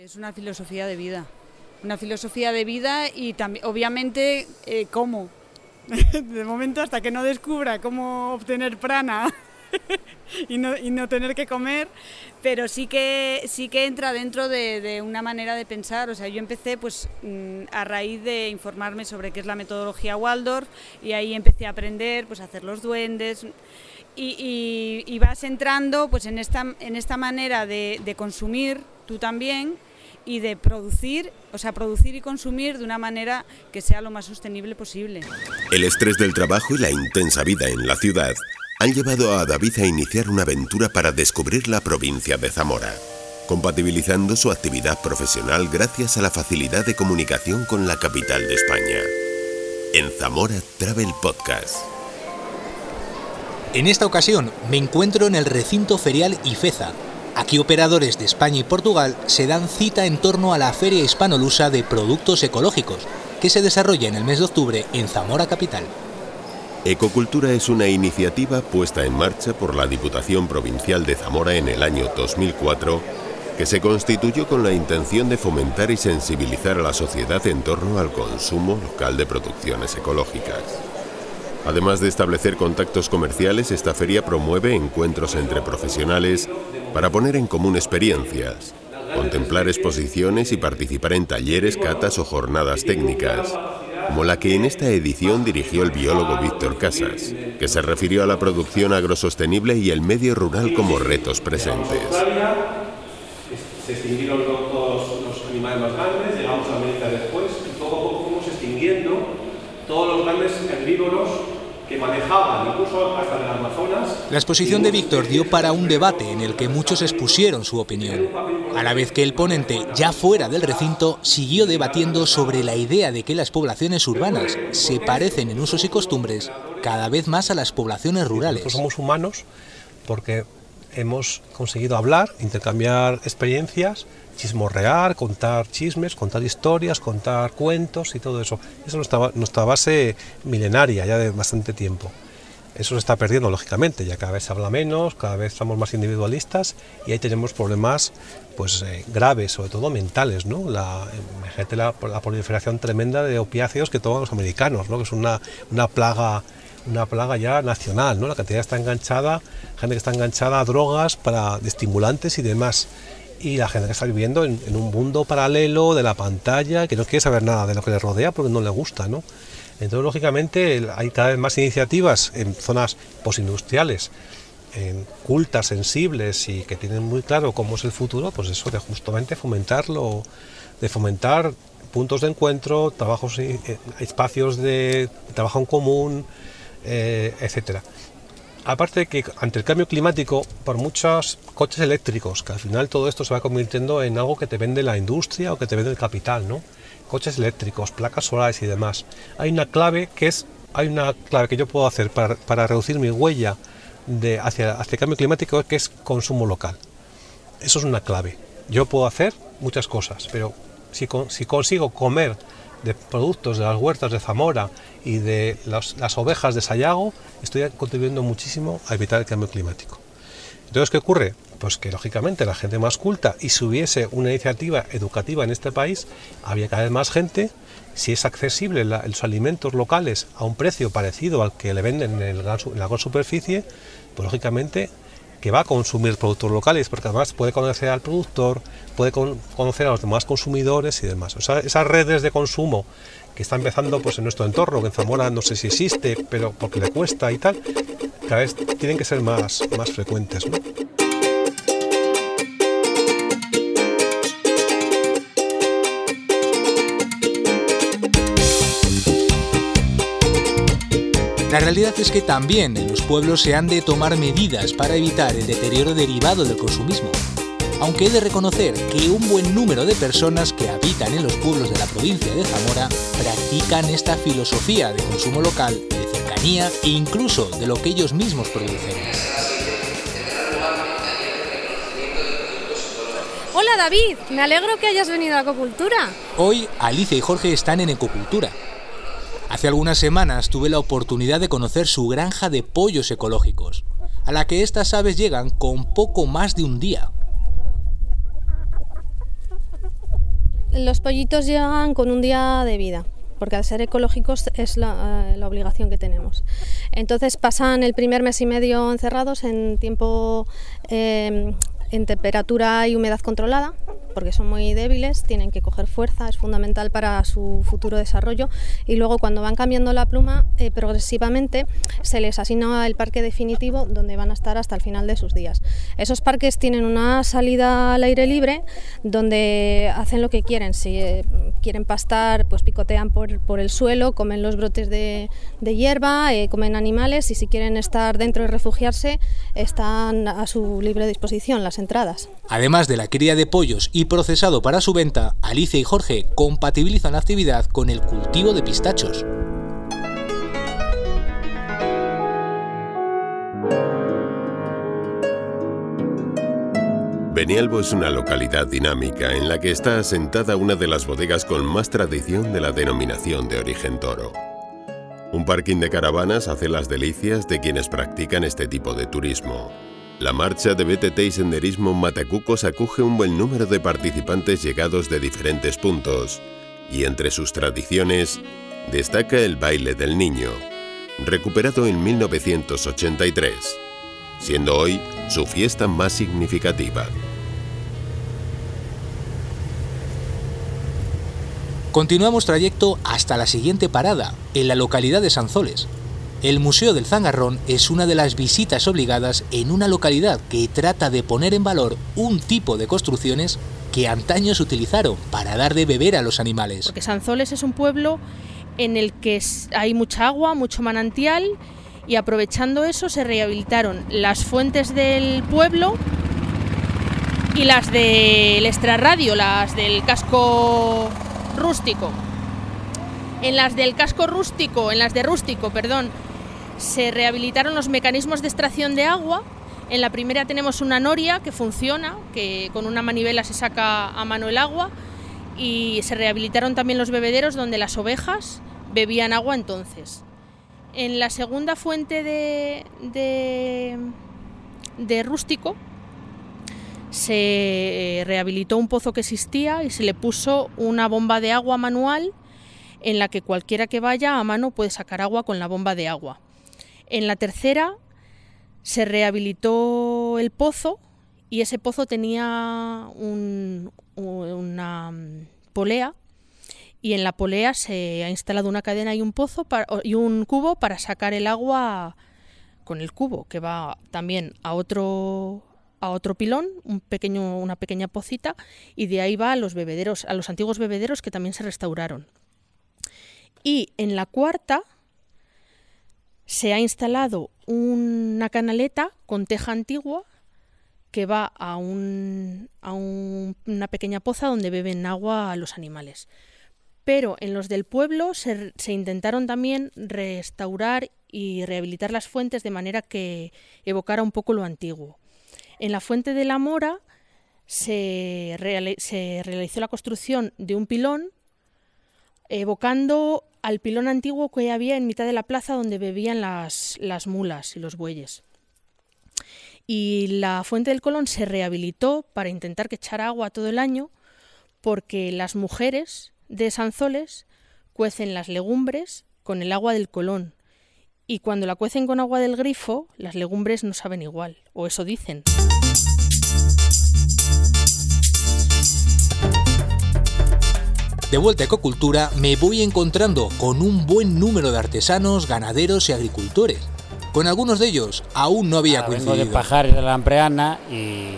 Es una filosofía de vida, una filosofía de vida y también, obviamente, eh, cómo. De momento, hasta que no descubra cómo obtener prana y, no, y, no, tener que comer, pero sí que, sí que entra dentro de, de, una manera de pensar. O sea, yo empecé pues mm, a raíz de informarme sobre qué es la metodología Waldorf y ahí empecé a aprender pues a hacer los duendes. Y, vas entrando pues en esta, en esta manera de consumir tú también y de producir, o sea, producir y consumir de una manera que sea lo más sostenible posible. El estrés del trabajo y la intensa vida en la ciudad han llevado a David a iniciar una aventura para descubrir la provincia de Zamora, compatibilizando su actividad profesional gracias a la facilidad de comunicación con la capital de España. En Zamora Travel Podcast. En esta ocasión me encuentro en el recinto ferial Ifeza, Aquí operadores de España y Portugal se dan cita en torno a la Feria Hispanolusa de Productos Ecológicos, que se desarrolla en el mes de octubre en Zamora Capital. Ecocultura es una iniciativa puesta en marcha por la Diputación Provincial de Zamora en el año 2004 que se constituyó con la intención de fomentar y sensibilizar a la sociedad en torno al consumo local de producciones ecológicas. Además de establecer contactos comerciales, esta feria promueve encuentros entre profesionales para poner en común experiencias, contemplar exposiciones y participar en talleres, catas o jornadas técnicas, como la que en esta edición dirigió el biólogo Víctor Casas, que se refirió a la producción agrosostenible y el medio rural como retos presentes. Se extinguieron todos los animales más grandes, llegamos a América después y extinguiendo todos los grandes herbívoros que manejaban, incluso hasta en el Amazonas. La exposición de Víctor dio para un debate en el que muchos expusieron su opinión, a la vez que el ponente, ya fuera del recinto, siguió debatiendo sobre la idea de que las poblaciones urbanas se parecen en usos y costumbres cada vez más a las poblaciones rurales. Nosotros somos humanos porque hemos conseguido hablar, intercambiar experiencias, chismorrear, contar chismes, contar historias, contar cuentos y todo eso. Esa es nuestra, nuestra base milenaria ya de bastante tiempo. Eso se está perdiendo, lógicamente, ya cada vez se habla menos, cada vez estamos más individualistas y ahí tenemos problemas pues, eh, graves, sobre todo mentales. ¿no? La, la, la, proliferación tremenda de opiáceos que toman los americanos, ¿no? que es una, una plaga una plaga ya nacional, ¿no? La cantidad está enganchada, gente que está enganchada a drogas para estimulantes y demás. Y la gente que está viviendo en, un mundo paralelo de la pantalla, que no quiere saber nada de lo que le rodea porque no le gusta, ¿no? Entonces, lógicamente, hay cada vez más iniciativas en zonas postindustriales, en cultas, sensibles y que tienen muy claro cómo es el futuro, pues eso de justamente fomentarlo, de fomentar puntos de encuentro, trabajos, espacios de trabajo en común, eh, etcétera. Aparte de que ante el cambio climático, por muchos coches eléctricos, que al final todo esto se va convirtiendo en algo que te vende la industria o que te vende el capital, ¿no? Coches eléctricos, placas solares y demás. Hay una clave que es, hay una clave que yo puedo hacer para, para reducir mi huella de hacia, hacia el cambio climático que es consumo local. Eso es una clave. Yo puedo hacer muchas cosas, pero si, si consigo comer de productos de las huertas de Zamora y de las, ovejas de Sayago, estoy contribuyendo muchísimo a evitar el cambio climático. Entonces, ¿qué ocurre? Pues que lógicamente la gente más culta y si hubiese una iniciativa educativa en este país, había cada vez más gente. Si es accesible los alimentos locales a un precio parecido al que le venden en, en la gran superficie, pues lógicamente que va a consumir productos locales, porque además puede conocer al productor, puede con, conocer a los demás consumidores y demás. Esas redes de consumo que está empezando pues, en nuestro entorno, que en Zamora no sé si existe, pero porque le cuesta y tal, cada vez tienen que ser más, más frecuentes. La realidad es que también en los pueblos se han de tomar medidas para evitar el deterioro derivado del consumismo. Aunque he de reconocer que un buen número de personas que habitan en los pueblos de la provincia de Zamora practican esta filosofía de consumo local, de cercanía e incluso de lo que ellos mismos producen. Hola David, me alegro que hayas venido a Ecocultura. Hoy Alicia y Jorge están en Ecocultura, Hace algunas semanas tuve la oportunidad de conocer su granja de pollos ecológicos, a la que estas aves llegan con poco más de un día. Los pollitos llegan con un día de vida porque al ser ecológicos es la, la, obligación que tenemos. Entonces pasan el primer mes y medio encerrados en tiempo eh, en temperatura y humedad controlada, porque son muy débiles, tienen que coger fuerza, es fundamental para su futuro desarrollo. Y luego cuando van cambiando la pluma, eh, progresivamente se les asigna el parque definitivo donde van a estar hasta el final de sus días. Esos parques tienen una salida al aire libre donde hacen lo que quieren. Si eh, quieren pastar, pues picotean por, por, el suelo, comen los brotes de, hierba, eh, comen animales y si quieren estar dentro y refugiarse, están a su libre disposición las entradas. Además de la cría de pollos y procesado para su venta, Alicia y Jorge compatibilizan la actividad con el cultivo de pistachos. Benialbo es una localidad dinámica en la que está asentada una de las bodegas con más tradición de la denominación de origen toro. Un parking de caravanas hace las delicias de quienes practican este tipo de turismo. La marcha de BTT y senderismo Matacucos acoge un buen número de participantes llegados de diferentes puntos, y entre sus tradiciones destaca el baile del niño, recuperado en 1983, siendo hoy su fiesta más significativa. Continuamos trayecto hasta la siguiente parada, en la localidad de Sanzoles, el Museo del Zangarrón es una de las visitas obligadas en una localidad que trata de poner en valor un tipo de construcciones que antaño se utilizaron para dar de beber a los animales. Porque Sanzoles es un pueblo en el que hay mucha agua, mucho manantial y aprovechando eso se rehabilitaron las fuentes del pueblo y las del extrarradio, las del casco rústico. En las del casco rústico, en las de rústico, perdón, se rehabilitaron los mecanismos de extracción de agua. En la primera tenemos una noria que funciona, que con una manivela se saca a mano el agua y se rehabilitaron también los bebederos donde las ovejas bebían agua entonces. En la segunda fuente de, de, rústico se rehabilitó un pozo que existía y se le puso una bomba de agua manual en la que cualquiera que vaya a mano puede sacar agua con la bomba de agua. En la tercera se rehabilitó el pozo y ese pozo tenía una mm, polea y en la polea se ha instalado una cadena y un pozo y un cubo para sacar el agua con el cubo que va también a otro a otro pilón, una pequeña pocita, y de ahí va a los bebederos, a los antiguos bebederos que también se restauraron. Y en la cuarta se ha instalado una canaleta con teja antigua que va a, una pequeña poza donde beben agua los animales. Pero en los del pueblo se, intentaron también restaurar y rehabilitar las fuentes de manera que evocara un poco lo antiguo. En la fuente de la Mora se realizó la construcción de un pilón evocando al pilón antiguo que había en mitad de la plaza donde bebían las, las mulas y los bueyes. Y la fuente del Colón se rehabilitó para intentar que echara agua todo el año porque las mujeres de Sanzoles cuecen las legumbres con el agua del Colón. Y cuando la cuecen con agua del grifo, las legumbres no saben igual, o eso dicen. De vuelta a Ecocultura me voy encontrando con un buen número de artesanos, ganaderos y agricultores. Con algunos de ellos aún no había ah, coincidido. Vengo de Pajares de la Ampreana y,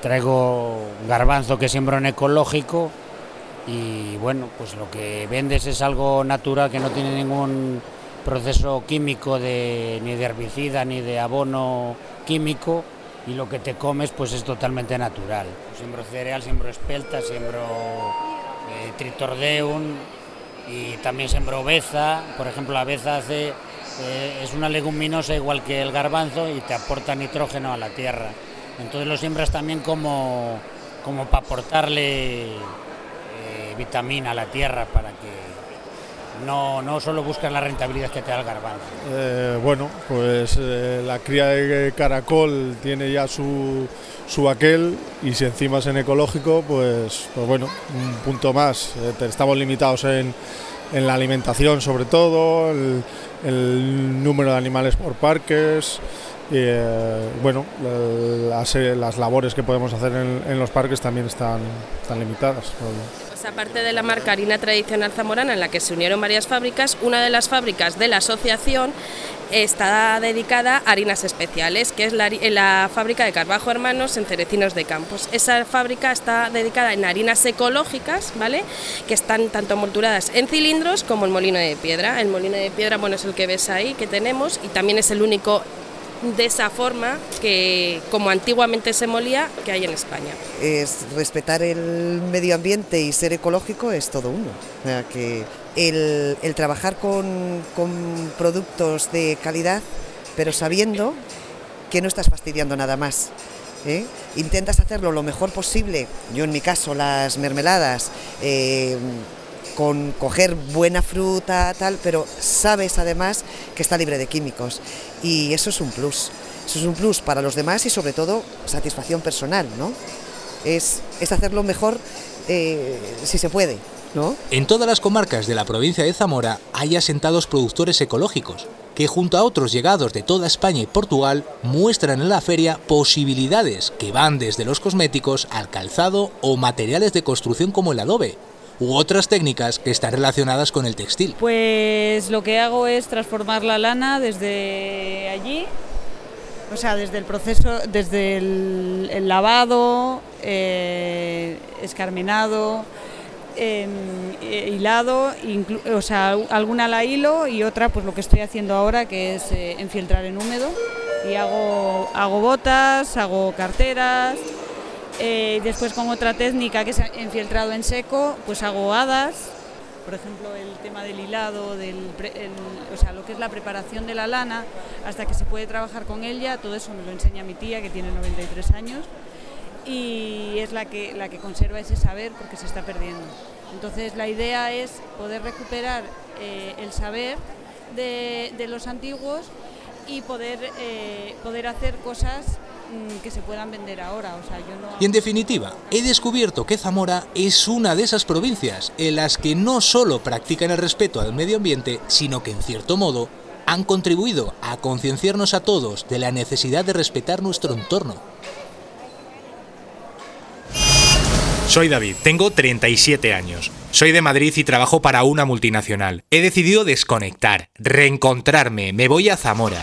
traigo garbanzo que siembro en ecológico y bueno, pues lo que vendes es algo natural que no tiene ningún proceso químico de, ni de herbicida ni de abono químico y lo que te comes pues es totalmente natural. Siembro cereal, siembro espelta, siembro tritordeum y también sembro beza. Por ejemplo, la beza hace, eh, es una leguminosa igual que el garbanzo y te aporta nitrógeno a la tierra. Entonces lo siembras también como, como para aportarle eh, vitamina a la tierra para que No, no solo buscas la rentabilidad que te da el garbanzo. Eh, bueno, pues eh, la cría de caracol tiene ya su, su aquel y si encima es en ecológico, pues, pues bueno, un punto más. Eh, estamos limitados en, en, la alimentación sobre todo, el, el número de animales por parques. Eh, bueno, las, las, labores que podemos hacer en, los parques también están, están limitadas. Aparte de la marca harina tradicional zamorana en la que se unieron varias fábricas, una de las fábricas de la asociación está dedicada a harinas especiales, que es la, fábrica de Carbajo Hermanos en Cerecinos de Campos. Esa fábrica está dedicada en harinas ecológicas, ¿vale? Que están tanto molturadas en cilindros como en molino de piedra. El molino de piedra, bueno, es el que ves ahí, que tenemos, y también es el único de esa forma que, como antiguamente se molía, que hay en España. Es respetar el medio ambiente y ser ecológico es todo uno. Que el, trabajar con, con productos de calidad, pero sabiendo que no estás fastidiando nada más. ¿eh? Intentas hacerlo lo mejor posible. Yo en mi caso las mermeladas, eh, con coger buena fruta, tal, pero sabes además que está libre de químicos. Y eso es un plus. Eso es un plus para los demás y sobre todo satisfacción personal, ¿no? Es, es hacerlo mejor eh, si se puede, ¿no? En todas las comarcas de la provincia de Zamora hay asentados productores ecológicos, que junto a otros llegados de toda España y Portugal muestran en la feria posibilidades que van desde los cosméticos al calzado o materiales de construcción como el adobe, u otras técnicas que están relacionadas con el textil. Pues lo que hago es transformar la lana desde allí, o sea, desde el proceso, desde el, lavado, eh, escarmenado, eh, hilado, o sea, alguna la hilo y otra pues lo que estoy haciendo ahora que es eh, enfiltrar en húmedo y hago, hago botas, hago carteras, eh, después con otra técnica que es enfiltrado en seco, pues hago hadas, por ejemplo el tema del hilado, o sea, lo que es la preparación de la lana, hasta que se puede trabajar con ella, todo eso me lo enseña mi tía que tiene 93 años y es la que, la que conserva ese saber porque se está perdiendo. Entonces la idea es poder recuperar eh, el saber de, los antiguos y poder, eh, poder hacer cosas que se puedan vender ahora. O sea, yo no... Y en definitiva, he descubierto que Zamora es una de esas provincias en las que no solo practican el respeto al medio ambiente, sino que en cierto modo han contribuido a concienciarnos a todos de la necesidad de respetar nuestro entorno. Soy David, tengo 37 años. Soy de Madrid y trabajo para una multinacional. He decidido desconectar, reencontrarme, me voy a Zamora.